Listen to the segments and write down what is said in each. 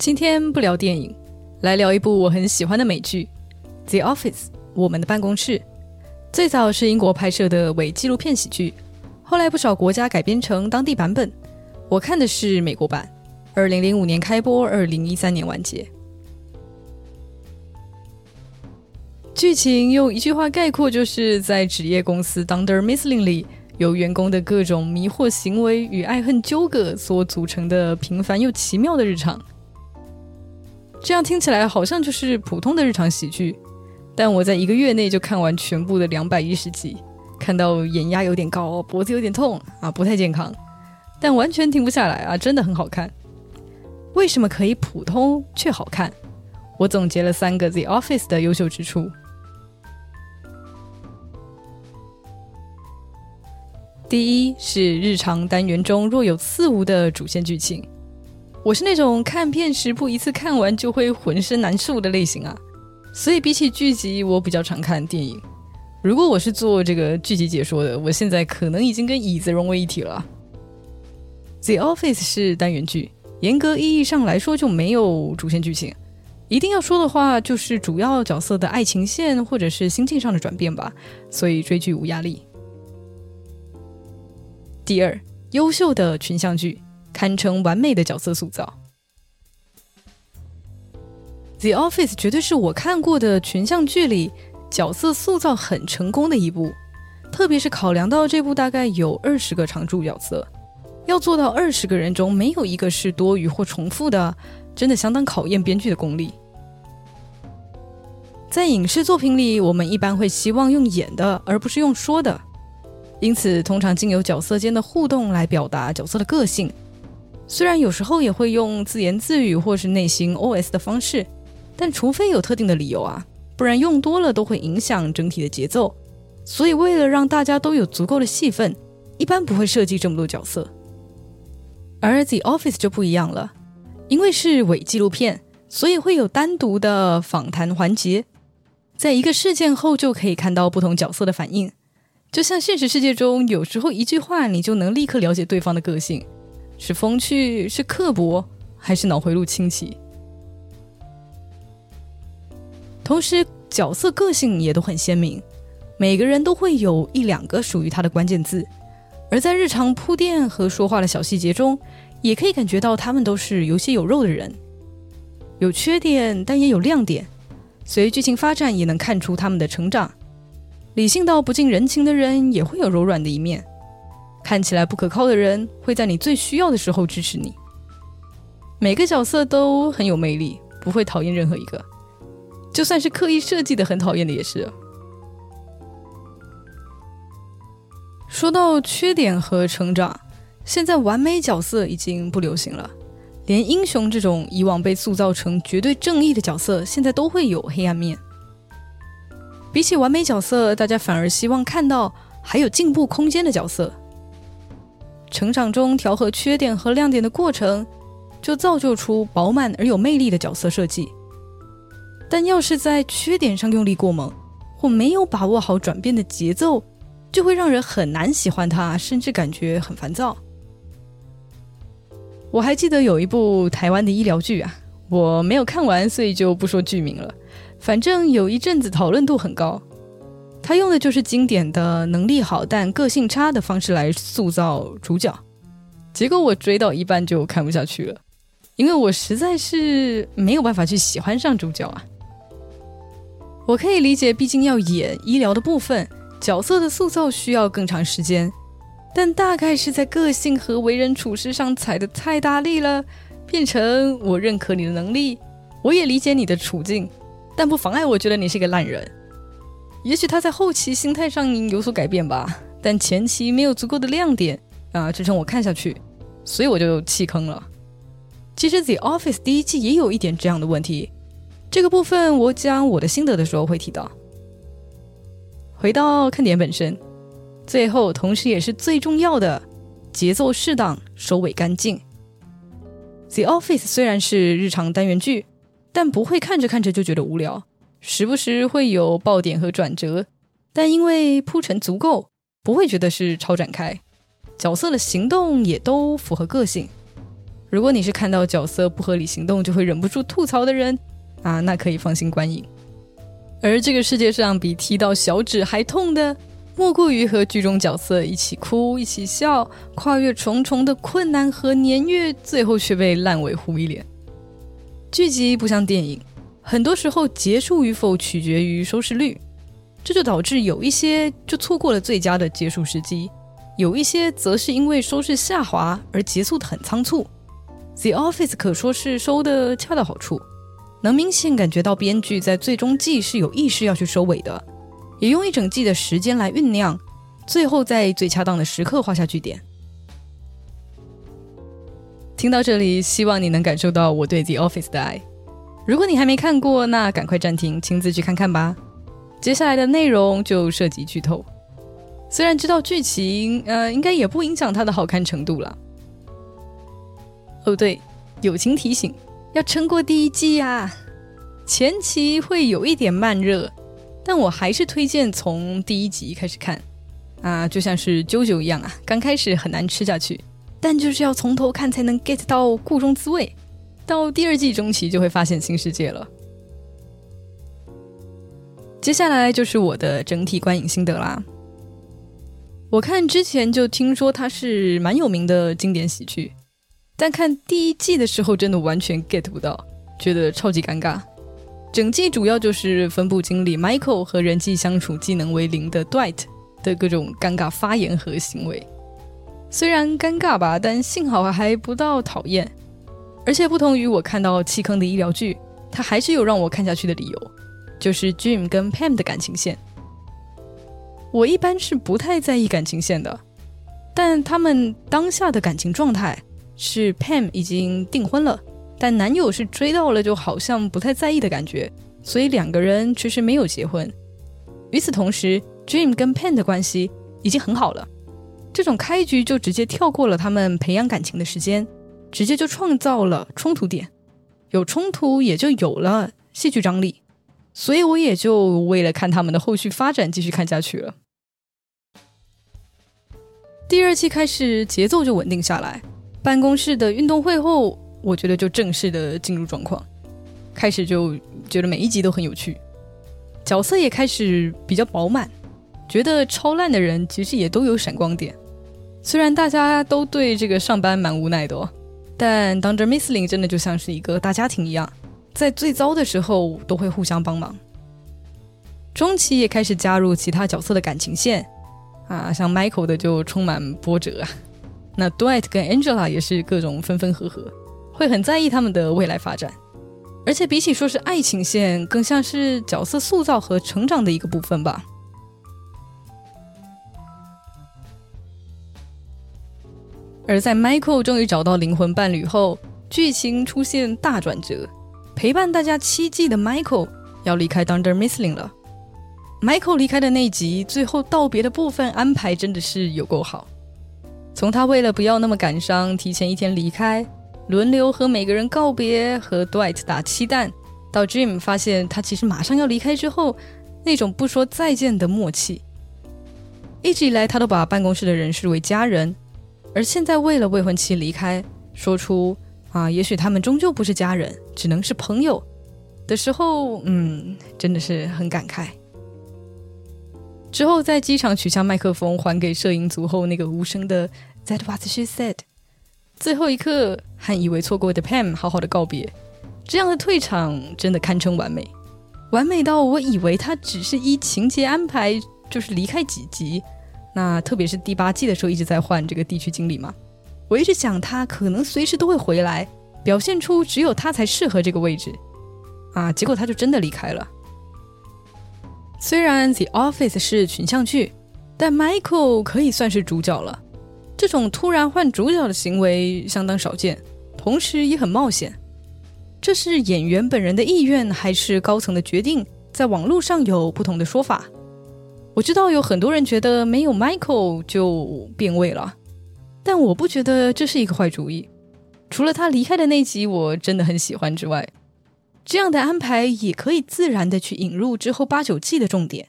今天不聊电影，来聊一部我很喜欢的美剧《The Office》。我们的办公室最早是英国拍摄的伪纪录片喜剧，后来不少国家改编成当地版本。我看的是美国版，二零零五年开播，二零一三年完结。剧情用一句话概括，就是在职业公司 Dunder Mifflin 里，由员工的各种迷惑行为与爱恨纠葛所组成的平凡又奇妙的日常。这样听起来好像就是普通的日常喜剧，但我在一个月内就看完全部的两百一十集，看到眼压有点高，脖子有点痛啊，不太健康，但完全停不下来啊，真的很好看。为什么可以普通却好看？我总结了三个《The Office》的优秀之处。第一是日常单元中若有似无的主线剧情。我是那种看片时不一次看完就会浑身难受的类型啊，所以比起剧集，我比较常看电影。如果我是做这个剧集解说的，我现在可能已经跟椅子融为一体了。The Office 是单元剧，严格意义上来说就没有主线剧情。一定要说的话，就是主要角色的爱情线或者是心境上的转变吧，所以追剧无压力。第二，优秀的群像剧。堪称完美的角色塑造，《The Office》绝对是我看过的群像剧里角色塑造很成功的一部。特别是考量到这部大概有二十个常驻角色，要做到二十个人中没有一个是多余或重复的，真的相当考验编剧的功力。在影视作品里，我们一般会希望用演的，而不是用说的，因此通常经由角色间的互动来表达角色的个性。虽然有时候也会用自言自语或是内心 OS 的方式，但除非有特定的理由啊，不然用多了都会影响整体的节奏。所以为了让大家都有足够的戏份，一般不会设计这么多角色。而 The Office 就不一样了，因为是伪纪录片，所以会有单独的访谈环节，在一个事件后就可以看到不同角色的反应。就像现实世界中，有时候一句话你就能立刻了解对方的个性。是风趣，是刻薄，还是脑回路清奇？同时，角色个性也都很鲜明，每个人都会有一两个属于他的关键字，而在日常铺垫和说话的小细节中，也可以感觉到他们都是有血有肉的人，有缺点，但也有亮点。随剧情发展，也能看出他们的成长。理性到不近人情的人，也会有柔软的一面。看起来不可靠的人会在你最需要的时候支持你。每个角色都很有魅力，不会讨厌任何一个，就算是刻意设计的很讨厌的也是。说到缺点和成长，现在完美角色已经不流行了，连英雄这种以往被塑造成绝对正义的角色，现在都会有黑暗面。比起完美角色，大家反而希望看到还有进步空间的角色。成长中调和缺点和亮点的过程，就造就出饱满而有魅力的角色设计。但要是在缺点上用力过猛，或没有把握好转变的节奏，就会让人很难喜欢他，甚至感觉很烦躁。我还记得有一部台湾的医疗剧啊，我没有看完，所以就不说剧名了。反正有一阵子讨论度很高。他用的就是经典的能力好但个性差的方式来塑造主角，结果我追到一半就看不下去了，因为我实在是没有办法去喜欢上主角啊。我可以理解，毕竟要演医疗的部分，角色的塑造需要更长时间，但大概是在个性和为人处事上踩的太大力了，变成我认可你的能力，我也理解你的处境，但不妨碍我觉得你是个烂人。也许他在后期心态上有所改变吧，但前期没有足够的亮点啊支撑我看下去，所以我就弃坑了。其实《The Office》第一季也有一点这样的问题，这个部分我讲我的心得的时候会提到。回到看点本身，最后同时也是最重要的，节奏适当，收尾干净。《The Office》虽然是日常单元剧，但不会看着看着就觉得无聊。时不时会有爆点和转折，但因为铺陈足够，不会觉得是超展开。角色的行动也都符合个性，如果你是看到角色不合理行动就会忍不住吐槽的人啊，那可以放心观影。而这个世界上比踢到小指还痛的，莫过于和剧中角色一起哭、一起笑，跨越重重的困难和年月，最后却被烂尾糊一脸。剧集不像电影，很多时候结束与否取决于收视率，这就导致有一些就错过了最佳的结束时机，有一些则是因为收视下滑而结束的很仓促。The Office 可说是收的恰到好处，能明显感觉到编剧在最终季是有意识要去收尾的，也用一整季的时间来酝酿，最后在最恰当的时刻画下句点。听到这里，希望你能感受到我对 The Office 的爱。如果你还没看过，那赶快暂停，亲自去看看吧。接下来的内容就涉及剧透，虽然知道剧情，呃，应该也不影响它的好看程度了。哦，对，友情提醒，要撑过第一季呀。前期会有一点慢热，但我还是推荐从第一集开始看。啊，就像是啾啾一样啊，刚开始很难吃下去，但就是要从头看才能 get 到故中滋味。到第二季中期就会发现新世界了。接下来就是我的整体观影心得啦。我看之前就听说它是蛮有名的经典喜剧。但看第一季的时候，真的完全 get 不到，觉得超级尴尬。整季主要就是分部经理 Michael 和人际相处技能为零的 Dwight 的各种尴尬发言和行为。虽然尴尬吧，但幸好还不到讨厌。而且不同于我看到弃坑的医疗剧，它还是有让我看下去的理由，就是 Jim 跟 Pam 的感情线。我一般是不太在意感情线的，但他们当下的感情状态。是 Pam 已经订婚了，但男友是追到了，就好像不太在意的感觉，所以两个人其实没有结婚。与此同时，Dream 跟 Pam 的关系已经很好了，这种开局就直接跳过了他们培养感情的时间，直接就创造了冲突点，有冲突也就有了戏剧张力，所以我也就为了看他们的后续发展继续看下去了。第二期开始节奏就稳定下来。办公室的运动会后，我觉得就正式的进入状况，开始就觉得每一集都很有趣，角色也开始比较饱满，觉得超烂的人其实也都有闪光点。虽然大家都对这个上班蛮无奈的，哦，但当着 Missling 真的就像是一个大家庭一样，在最糟的时候都会互相帮忙。中期也开始加入其他角色的感情线，啊，像 Michael 的就充满波折啊。那 Dwight 跟 Angela 也是各种分分合合，会很在意他们的未来发展，而且比起说是爱情线，更像是角色塑造和成长的一个部分吧。而在 Michael 终于找到灵魂伴侣后，剧情出现大转折，陪伴大家七季的 Michael 要离开 Dunder Missling 了。Michael 离开的那集，最后道别的部分安排真的是有够好。从他为了不要那么感伤，提前一天离开，轮流和每个人告别，和 Dwight 打气弹，到 Jim 发现他其实马上要离开之后，那种不说再见的默契。一直以来，他都把办公室的人视为家人，而现在为了未婚妻离开，说出啊，也许他们终究不是家人，只能是朋友的时候，嗯，真的是很感慨。之后在机场取下麦克风还给摄影组后，那个无声的 "That what she said"，最后一刻和以为错过的 Pam 好好的告别，这样的退场真的堪称完美，完美到我以为他只是依情节安排就是离开几集，那特别是第八季的时候一直在换这个地区经理嘛，我一直想他可能随时都会回来，表现出只有他才适合这个位置，啊，结果他就真的离开了。虽然《The Office》是群像剧，但 Michael 可以算是主角了。这种突然换主角的行为相当少见，同时也很冒险。这是演员本人的意愿，还是高层的决定？在网络上有不同的说法。我知道有很多人觉得没有 Michael 就变味了，但我不觉得这是一个坏主意。除了他离开的那集我真的很喜欢之外。这样的安排也可以自然的去引入之后八九季的重点，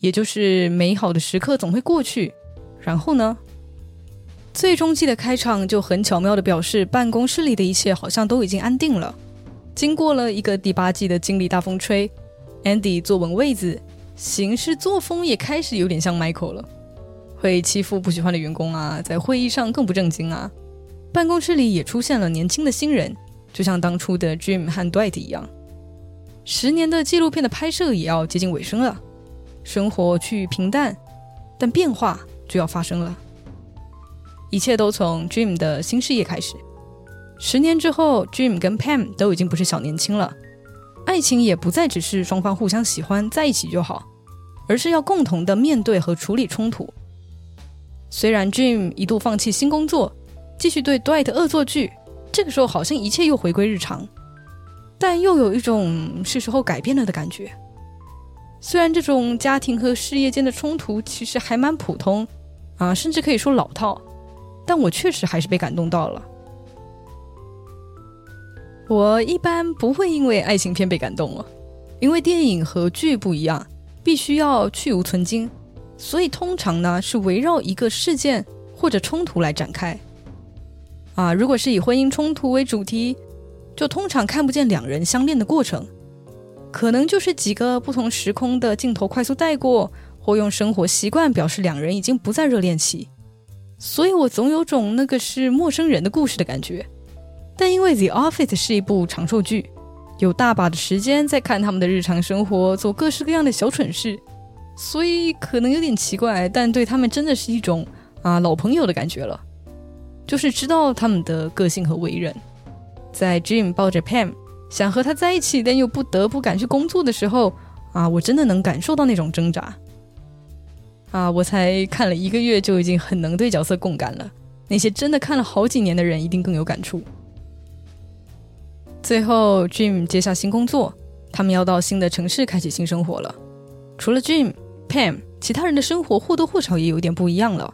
也就是美好的时刻总会过去，然后呢，最终季的开场就很巧妙的表示，办公室里的一切好像都已经安定了。经过了一个第八季的经理大风吹，Andy 坐稳位子，行事作风也开始有点像 Michael 了，会欺负不喜欢的员工啊，在会议上更不正经啊。办公室里也出现了年轻的新人，就像当初的 Jim 和 Dwight 一样。十年的纪录片的拍摄也要接近尾声了，生活趋于平淡，但变化就要发生了。一切都从 Jim 的新事业开始。十年之后，Jim 跟 Pam 都已经不是小年轻了，爱情也不再只是双方互相喜欢在一起就好，而是要共同的面对和处理冲突。虽然 Jim 一度放弃新工作，继续对 Dwight 恶作剧，这个时候好像一切又回归日常，但又有一种是时候改变了的感觉。虽然这种家庭和事业间的冲突其实还蛮普通，啊，甚至可以说老套。但我确实还是被感动到了。我一般不会因为爱情片被感动了，因为电影和剧不一样，必须要去无存精，所以通常呢是围绕一个事件或者冲突来展开。啊，如果是以婚姻冲突为主题，就通常看不见两人相恋的过程，可能就是几个不同时空的镜头快速带过，或用生活习惯表示两人已经不再热恋期。所以我总有种那个是陌生人的故事的感觉，但因为《The Office》是一部长寿剧，有大把的时间在看他们的日常生活，做各式各样的小蠢事，所以可能有点奇怪，但对他们真的是一种啊老朋友的感觉了，就是知道他们的个性和为人。在 Jim 抱着 Pam 想和他在一起，但又不得不赶去工作的时候，啊，我真的能感受到那种挣扎。啊！我才看了一个月就已经很能对角色共感了。那些真的看了好几年的人一定更有感触。最后，Jim 接下新工作，他们要到新的城市开启新生活了。除了 Jim、Pam，其他人的生活或多或少也有点不一样了。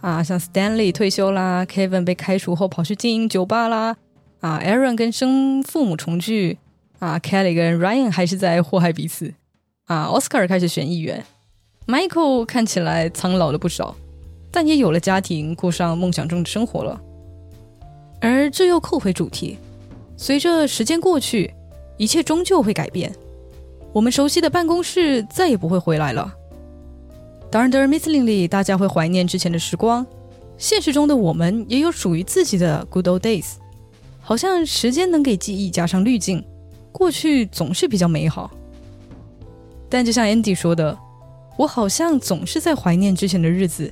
啊，像 Stanley 退休啦，Kevin 被开除后跑去经营酒吧啦，啊，Aaron 跟生父母重聚，啊，Kelly 跟 Ryan 还是在祸害彼此，啊，Oscar 开始选议员。Michael 看起来苍老了不少，但也有了家庭，过上梦想中的生活了。而这又扣回主题：随着时间过去，一切终究会改变。我们熟悉的办公室再也不会回来了。当然在 Miss Ling 里大家会怀念之前的时光。现实中的我们也有属于自己的 Good Old Days。好像时间能给记忆加上滤镜，过去总是比较美好。但就像 Andy 说的。我好像总是在怀念之前的日子，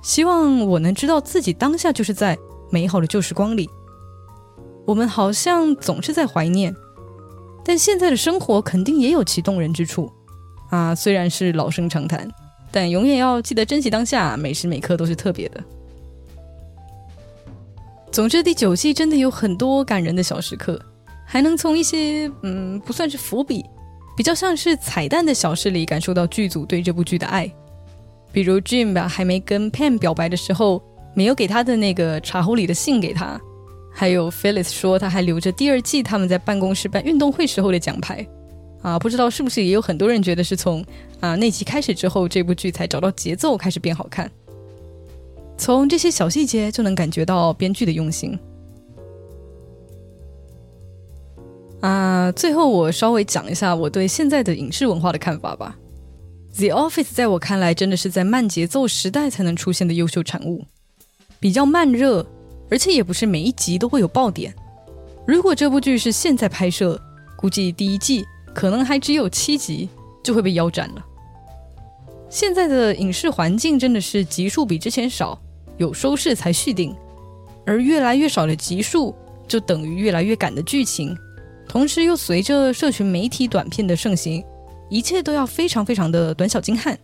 希望我能知道自己当下就是在美好的旧时光里。我们好像总是在怀念，但现在的生活肯定也有其动人之处啊！虽然是老生常谈，但永远要记得珍惜当下，每时每刻都是特别的。总之，第九季真的有很多感人的小时刻，还能从一些嗯不算是伏笔。比较像是彩蛋的小事里感受到剧组对这部剧的爱，比如 Jim 吧还没跟 Pam 表白的时候，没有给他的那个茶壶里的信给他，还有 Phyllis 说他还留着第二季他们在办公室办运动会时候的奖牌，啊，不知道是不是也有很多人觉得是从啊那集开始之后，这部剧才找到节奏开始变好看，从这些小细节就能感觉到编剧的用心。啊，最后我稍微讲一下我对现在的影视文化的看法吧。The Office 在我看来真的是在慢节奏时代才能出现的优秀产物，比较慢热，而且也不是每一集都会有爆点。如果这部剧是现在拍摄，估计第一季可能还只有七集就会被腰斩了。现在的影视环境真的是集数比之前少，有收视才续订，而越来越少的集数就等于越来越赶的剧情。同时又随着社群媒体短片的盛行，一切都要非常非常的短小精悍。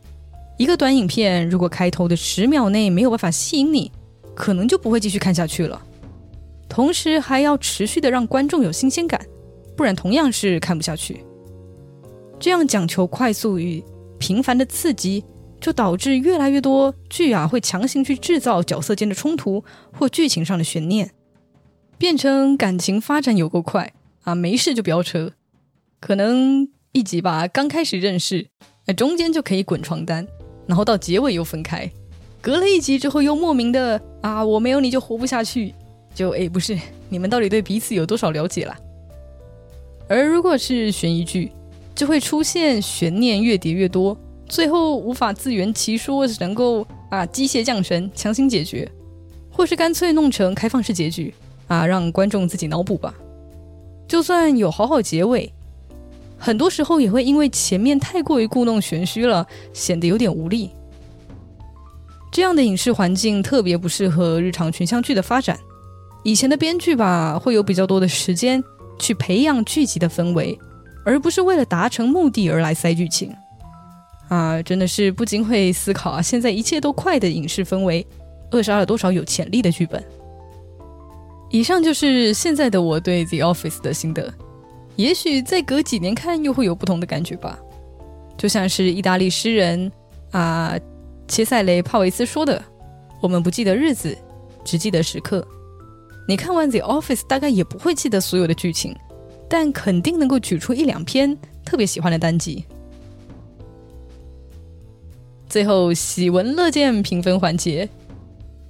一个短影片如果开头的十秒内没有办法吸引你，可能就不会继续看下去了。同时还要持续的让观众有新鲜感，不然同样是看不下去。这样讲求快速与频繁的刺激，就导致越来越多剧啊会强行去制造角色间的冲突或剧情上的悬念，变成感情发展有够快。啊，没事就飙车，可能一集吧，刚开始认识，哎，中间就可以滚床单，然后到结尾又分开，隔了一集之后又莫名的啊，我没有你就活不下去，就哎不是，你们到底对彼此有多少了解啦？而如果是悬疑剧，就会出现悬念越叠越多，最后无法自圆其说，只能够啊机械降神强行解决，或是干脆弄成开放式结局啊，让观众自己脑补吧。就算有好好结尾，很多时候也会因为前面太过于故弄玄虚了，显得有点无力。这样的影视环境特别不适合日常群像剧的发展。以前的编剧吧，会有比较多的时间去培养剧集的氛围，而不是为了达成目的而来塞剧情。啊，真的是不禁会思考啊，现在一切都快的影视氛围，扼杀了多少有潜力的剧本？以上就是现在的我对《The Office》的心得，也许再隔几年看又会有不同的感觉吧。就像是意大利诗人啊。切塞雷·帕维斯说的：“我们不记得日子，只记得时刻。你看完《The Office》，大概也不会记得所有的剧情，但肯定能够举出一两篇特别喜欢的单集。”最后，喜闻乐见评分环节，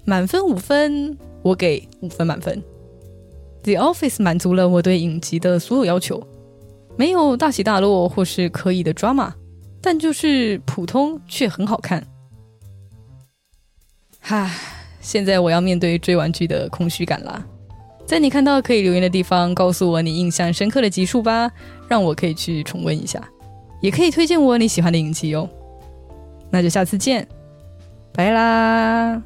满分五分，我给五分满分。《The Office》满足了我对影集的所有要求，没有大起大落或是刻意的 drama，但就是普通却很好看。哈，现在我要面对追完剧的空虚感啦。在你看到可以留言的地方，告诉我你印象深刻的集数吧，让我可以去重温一下，也可以推荐我你喜欢的影集哦。那就下次见，拜啦。